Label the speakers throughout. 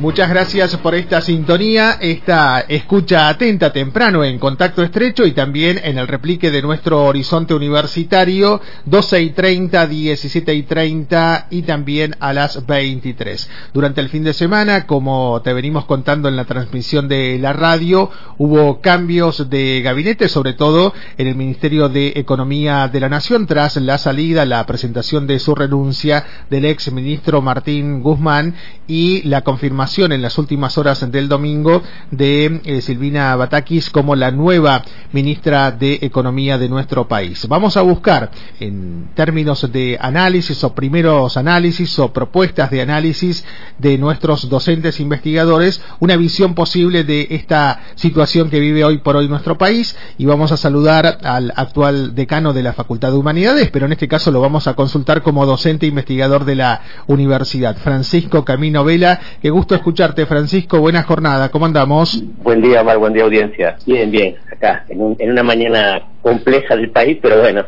Speaker 1: Muchas gracias por esta sintonía, esta escucha atenta temprano en contacto estrecho y también en el replique de nuestro horizonte universitario 12 y 30, 17 y 30 y también a las 23. Durante el fin de semana, como te venimos contando en la transmisión de la radio, hubo cambios de gabinete, sobre todo en el Ministerio de Economía de la Nación, tras la salida, la presentación de su renuncia del ex ministro Martín Guzmán y la confirmación en las últimas horas del domingo de eh, Silvina Batakis como la nueva ministra de Economía de nuestro país. Vamos a buscar en términos de análisis o primeros análisis o propuestas de análisis de nuestros docentes investigadores una visión posible de esta situación que vive hoy por hoy nuestro país y vamos a saludar al actual decano de la Facultad de Humanidades, pero en este caso lo vamos a consultar como docente investigador de la universidad, Francisco Camino Vela. Qué gusto escucharte, Francisco. Buena jornada. ¿Cómo andamos?
Speaker 2: Buen día, Omar. Buen día, audiencia. Bien, bien. Acá, en, en una mañana compleja del país, pero bueno,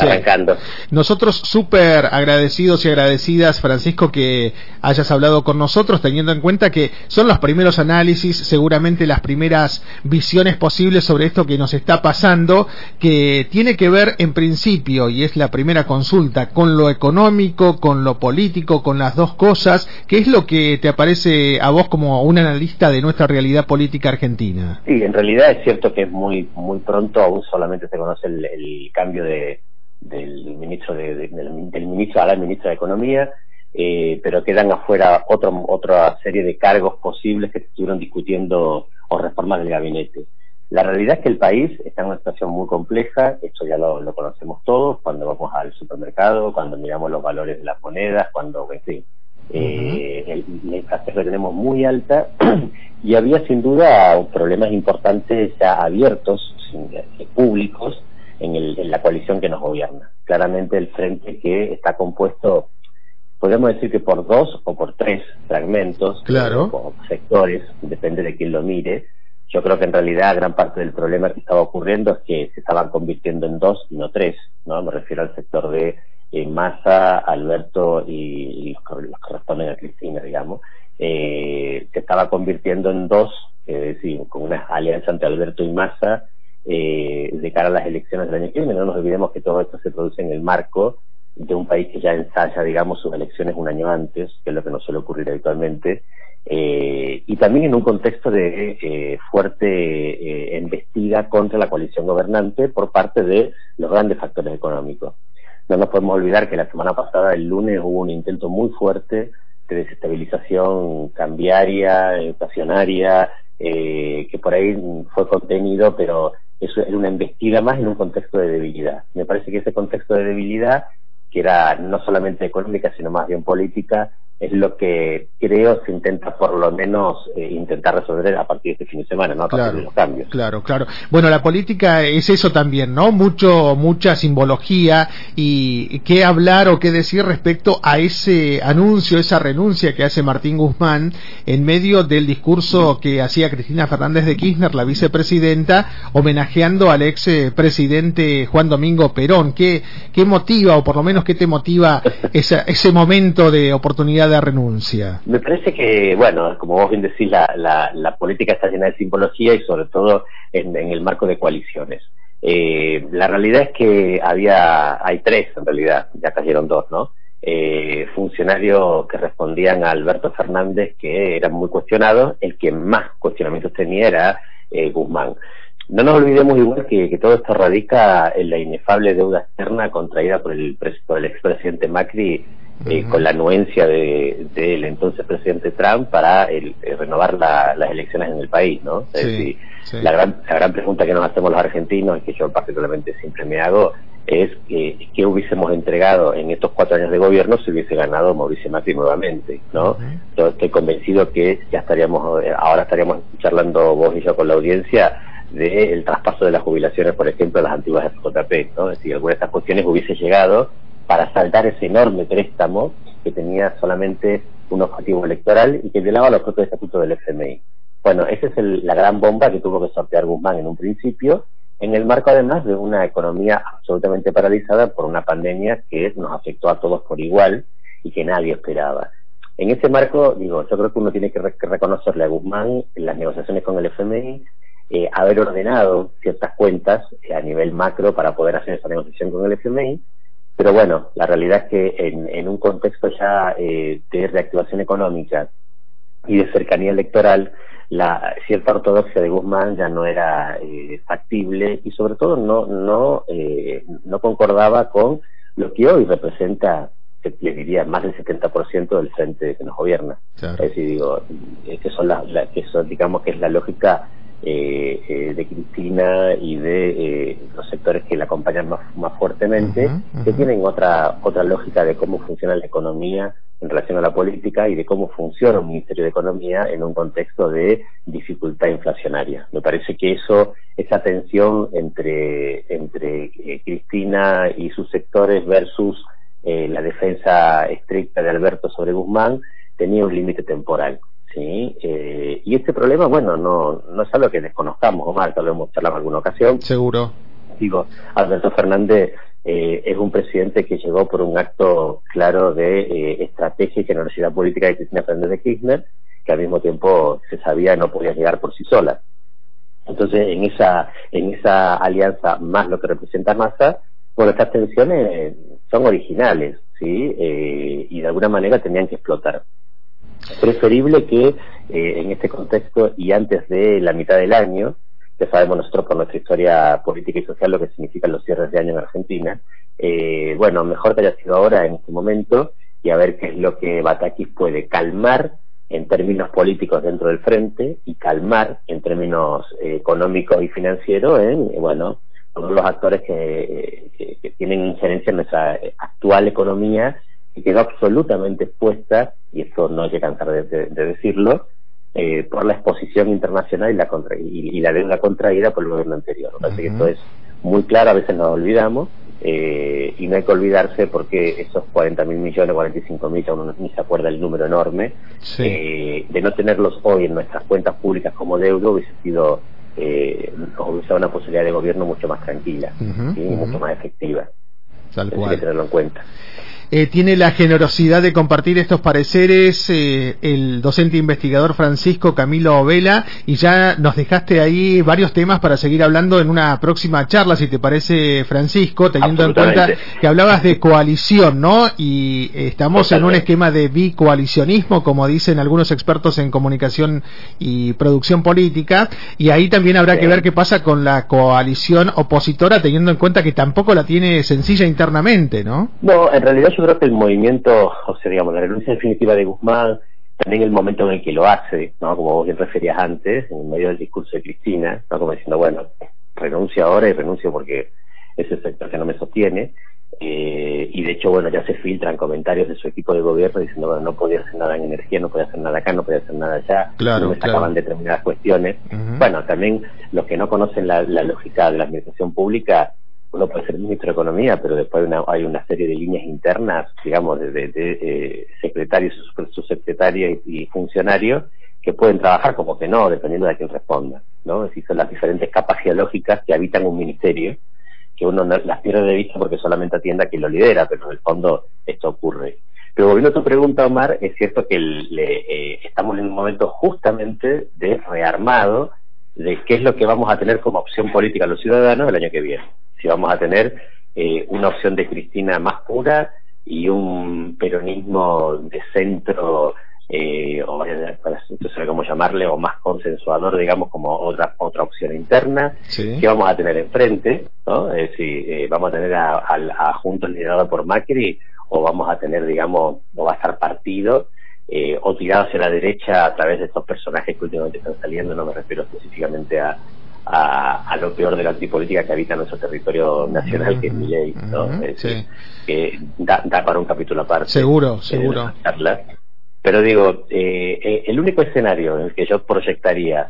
Speaker 2: arrancando.
Speaker 1: Nosotros súper agradecidos y agradecidas, Francisco, que hayas hablado con nosotros, teniendo en cuenta que son los primeros análisis, seguramente las primeras visiones posibles sobre esto que nos está pasando, que tiene que ver en principio, y es la primera consulta, con lo económico, con lo político, con las dos cosas. ¿Qué es lo que te aparece a vos como un analista de nuestra realidad política argentina?
Speaker 2: Sí, en realidad es cierto que es muy, muy pronto, aún solamente se conoce el cambio de del ministro de, del, ministro a la ministra de Economía, eh, pero quedan afuera otro, otra serie de cargos posibles que estuvieron discutiendo o reformas del gabinete. La realidad es que el país está en una situación muy compleja, esto ya lo, conocemos todos, cuando vamos al supermercado, cuando miramos los valores de las monedas, cuando, en fin, eh, la inflación la tenemos muy alta y había sin duda problemas importantes ya abiertos, eh, públicos, en, la coalición que nos gobierna. Claramente el frente que está compuesto, podemos decir que por dos o por tres fragmentos,
Speaker 1: claro.
Speaker 2: o sectores, depende de quién lo mire. Yo creo que en realidad gran parte del problema que estaba ocurriendo es que se estaban convirtiendo en dos y no tres, ¿no? Me refiero al sector de eh, Massa, Alberto y, los, que corresponden a Cristina, digamos, eh, se estaba convirtiendo en dos, es decir, con una alianza entre Alberto y Massa, eh, de cara a las elecciones del año que viene. No nos olvidemos que todo esto se produce en el marco de un país que ya ensaya, digamos, sus elecciones un año antes, que es lo que nos suele ocurrir habitualmente, eh, y también en un contexto de eh, fuerte eh, embestida contra la coalición gobernante por parte de los grandes factores económicos. No nos podemos olvidar que la semana pasada, el lunes, hubo un intento muy fuerte de desestabilización cambiaria, estacionaria, eh, que por ahí fue contenido, pero eso era una embestida más en un contexto de debilidad. Me parece que ese contexto de debilidad, que era no solamente económica, sino más bien política, es lo que creo se intenta por lo menos eh, intentar resolver a partir de este fin de semana, ¿no? A partir de los cambios.
Speaker 1: Claro, claro. Bueno, la política es eso también, ¿no? Mucho, mucha simbología y qué hablar o qué decir respecto a ese anuncio, esa renuncia que hace Martín Guzmán en medio del discurso que hacía Cristina Fernández de Kirchner, la vicepresidenta, homenajeando al ex eh, presidente Juan Domingo Perón. ¿Qué, qué motiva o por lo menos qué te motiva esa, ese momento de oportunidad de renuncia?
Speaker 2: Me parece que, bueno, como vos bien decís, la, la, política está llena de simbología y sobre todo en, el marco de coaliciones. Eh, la realidad es que había, hay tres en realidad, ya cayeron dos, ¿no? Eh, funcionarios que respondían a Alberto Fernández que eran muy cuestionados, el que más cuestionamientos tenía era eh, Guzmán. No nos olvidemos igual que, todo esto radica en la inefable deuda externa contraída por el, por el expresidente Macri eh, con la anuencia del de, entonces presidente Trump para el, eh, renovar las elecciones en el país, ¿no? La, gran, la gran pregunta que nos hacemos los argentinos y que yo particularmente siempre me hago es que, que, hubiésemos entregado en estos cuatro años de gobierno si hubiese ganado Mauricio Macri nuevamente, ¿no? Yo estoy convencido que ya estaríamos, ahora estaríamos charlando vos y yo con la audiencia del traspaso de las jubilaciones, por ejemplo, a las antiguas JP, ¿no? Es decir, alguna de estas cuestiones hubiese llegado para saltar ese enorme préstamo que tenía solamente un objetivo electoral y que violaba los propios estatutos del FMI. Bueno, esa es la gran bomba que tuvo que sortear Guzmán en un principio en el marco además de una economía absolutamente paralizada por una pandemia que nos afectó a todos por igual y que nadie esperaba. En ese marco, digo, yo creo que uno tiene que, reconocerle a Guzmán en las negociaciones con el FMI, eh, haber ordenado ciertas cuentas a nivel macro para poder hacer esa negociación con el FMI, pero bueno, la realidad es que en, un contexto ya eh, de reactivación económica y de cercanía electoral, la cierta ortodoxia de Guzmán ya no era eh, factible y sobre todo no no eh, no concordaba con lo que hoy representa les diría más del 70% del frente que nos gobierna. Es decir digo que son las que son digamos que es la lógica de Cristina y de eh, los sectores que la acompañan más, más fuertemente, que tienen otra, otra lógica de cómo funciona la economía en relación a la política y de cómo funciona un Ministerio de Economía en un contexto de dificultad inflacionaria. Me parece que eso, esa tensión entre, entre Cristina y sus sectores versus la defensa estricta de Alberto sobre Guzmán tenía un límite temporal. ¿Sí? Eh, y este problema, bueno, no, no es algo que desconozcamos, Omar, tal vez hemos charlado en alguna ocasión.
Speaker 1: Seguro.
Speaker 2: Digo, Alberto Fernández eh, es un presidente que llegó por un acto claro de eh, estrategia y generosidad política de Cristina Fernández de Kirchner, que al mismo tiempo se sabía no podía llegar por sí sola. Entonces, en esa, en esa alianza más lo que representa Massa, bueno, estas tensiones son originales, ¿sí? Eh, y de alguna manera tenían que explotar preferible que eh, en este contexto y antes de la mitad del año, ya sabemos nosotros por nuestra historia política y social lo que significan los cierres de año en Argentina, eh, bueno, mejor que haya sido ahora en este momento y a ver qué es lo que Batakis puede calmar en términos políticos dentro del frente y calmar en términos eh, económicos y financieros en, bueno, todos los actores que, que tienen injerencia en nuestra actual economía que quedó absolutamente expuesta, y esto no hay que cansar de, decirlo, eh, por la exposición internacional y la, contra, y, la deuda contraída por el gobierno anterior. Me que esto es muy claro, a veces nos olvidamos, eh, y no hay que olvidarse porque esos 40 mil millones, 45 mil, uno ni se acuerda el número enorme, eh, de no tenerlos hoy en nuestras cuentas públicas como deuda hubiese sido eh, hubiese una posibilidad de gobierno mucho más tranquila y mucho más efectiva.
Speaker 1: Tal.
Speaker 2: Hay que tenerlo en cuenta.
Speaker 1: Eh, tiene la generosidad de compartir estos pareceres eh, el docente investigador Francisco Camilo Vela y ya nos dejaste ahí varios temas para seguir hablando en una próxima charla, si te parece, Francisco, teniendo en cuenta que hablabas de coalición, ¿no? Y estamos en un esquema de bicoalicionismo, como dicen algunos expertos en comunicación y producción política, y ahí también habrá que ver qué pasa con la coalición opositora, teniendo en cuenta que tampoco la tiene sencilla internamente, ¿no?
Speaker 2: No, en realidad yo creo que el movimiento, o sea, digamos, la renuncia definitiva de Guzmán, también el momento en el que lo hace, ¿no? Como vos bien referías antes, en medio del discurso de Cristina, ¿no? Como diciendo, bueno, renuncio ahora y renuncio porque es el sector que no me sostiene. Eh, y de hecho, bueno, ya se filtran comentarios de su equipo de gobierno diciendo, bueno, no podía hacer nada en energía, no podía hacer nada acá, no podía hacer nada allá,
Speaker 1: claro,
Speaker 2: no me sacaban determinadas cuestiones. Bueno, también los que no conocen la, la lógica de la administración pública, uno puede ser ministro de Economía, pero después hay una, hay una serie de líneas internas, digamos, de, de, eh, secretarios, subsecretarios y, funcionarios que pueden trabajar como que no, dependiendo de quién responda, ¿no? Es decir, son las diferentes capas geológicas que habitan un ministerio, que uno no, las pierde de vista porque solamente atiende a quien lo lidera, pero en el fondo esto ocurre. Pero volviendo a tu pregunta, Omar, es cierto que le, eh, estamos en un momento justamente de rearmado de qué es lo que vamos a tener como opción política a los ciudadanos el año que viene si vamos a tener eh, una opción de Cristina más pura y un peronismo de centro eh, o no sé cómo llamarle o más consensuador digamos como otra otra opción interna que vamos a tener enfrente no es decir eh, vamos a tener a, a, Juntos liderado por Macri o vamos a tener digamos o va a estar partido eh, o tirado hacia la derecha a través de estos personajes que últimamente están saliendo no me refiero específicamente a a, lo peor de la antipolítica que habita nuestro territorio nacional, que es mi ley, ¿no? que da, para un capítulo aparte.
Speaker 1: Seguro, seguro.
Speaker 2: Pero digo, eh, eh, el único escenario en el que yo proyectaría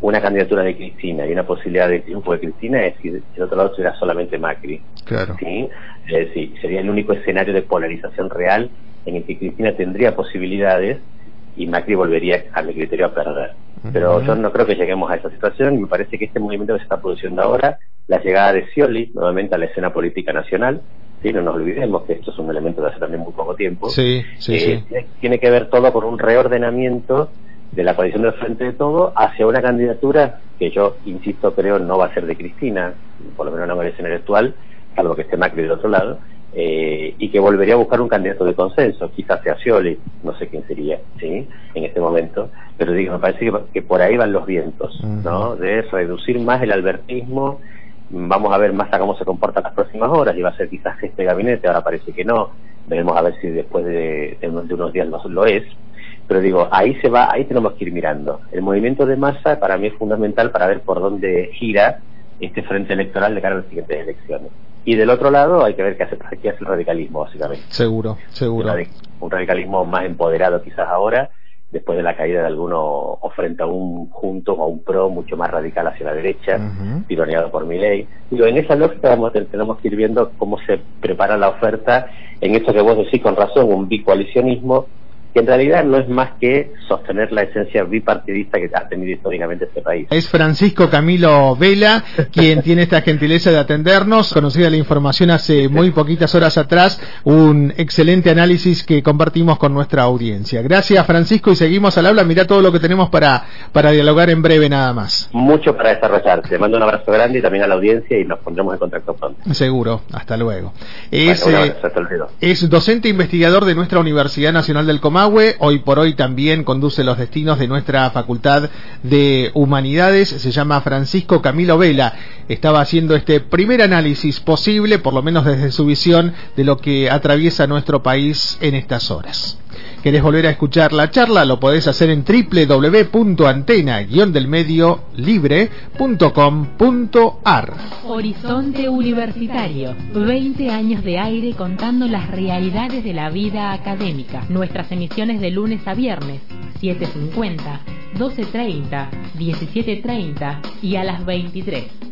Speaker 2: una candidatura de Cristina y una posibilidad de triunfo de Cristina es si del otro lado será solamente Macri.
Speaker 1: Claro.
Speaker 2: ¿sí? sería el único escenario de polarización real en el que Cristina tendría posibilidades y Macri volvería a mi criterio a perder. Pero yo no creo que lleguemos a esa situación y me parece que este movimiento que se está produciendo ahora, la llegada de Scioli nuevamente a la escena política nacional, ¿sí? no nos olvidemos que esto es un elemento de hace también muy poco tiempo,
Speaker 1: sí, sí,
Speaker 2: eh, Tiene, que ver todo con un reordenamiento de la coalición del Frente de Todo hacia una candidatura que yo, insisto, creo no va a ser de Cristina, por lo menos no en el actual, salvo que esté Macri del otro lado, eh, y que volvería a buscar un candidato de consenso, quizás sea Scioli, no sé quién sería, ¿sí? En este momento, pero digo, me parece que, por ahí van los vientos, ¿no? De reducir más el albertismo, vamos a ver más a cómo se comporta las próximas horas, y va a ser quizás este gabinete, ahora parece que no, veremos a ver si después de, unos días lo, lo es, pero digo, ahí se va, ahí tenemos que ir mirando. El movimiento de masa para mí es fundamental para ver por dónde gira este frente electoral de cara a las siguientes elecciones. Y del otro lado hay que ver qué hace, qué hace el radicalismo, básicamente.
Speaker 1: Seguro, seguro.
Speaker 2: Un radicalismo más empoderado quizás ahora, después de la caída de alguno, o frente a un junto o a un pro mucho más radical hacia la derecha, tironeado por mi ley. Digo, en esa lógica vamos, tenemos que ir viendo cómo se prepara la oferta en esto que vos decís con razón, un bicoalicionismo que en realidad no es más que sostener la esencia bipartidista que ha tenido históricamente este país.
Speaker 1: Es Francisco Camilo Vela quien tiene esta gentileza de atendernos. Conocida la información hace muy poquitas horas atrás, un excelente análisis que compartimos con nuestra audiencia. Gracias Francisco y seguimos al habla. Mira todo lo que tenemos para, para dialogar en breve nada más.
Speaker 2: Mucho para desarrollar. Te mando un abrazo grande y también a la audiencia y nos pondremos en contacto pronto.
Speaker 1: Seguro. Hasta luego. Es, eh, es docente investigador de nuestra Universidad Nacional del Hoy por hoy también conduce los destinos de nuestra Facultad de Humanidades, se llama Francisco Camilo Vela. Estaba haciendo este primer análisis posible, por lo menos desde su visión, de lo que atraviesa nuestro país en estas horas. ¿Querés volver a escuchar la charla? Lo podés hacer en www.antena-delmedio-libre.com.ar
Speaker 3: Horizonte Universitario. 20 años de aire contando las realidades de la vida académica. Nuestras emisiones de lunes a viernes, 7.50, 12.30, 17.30 y a las 23.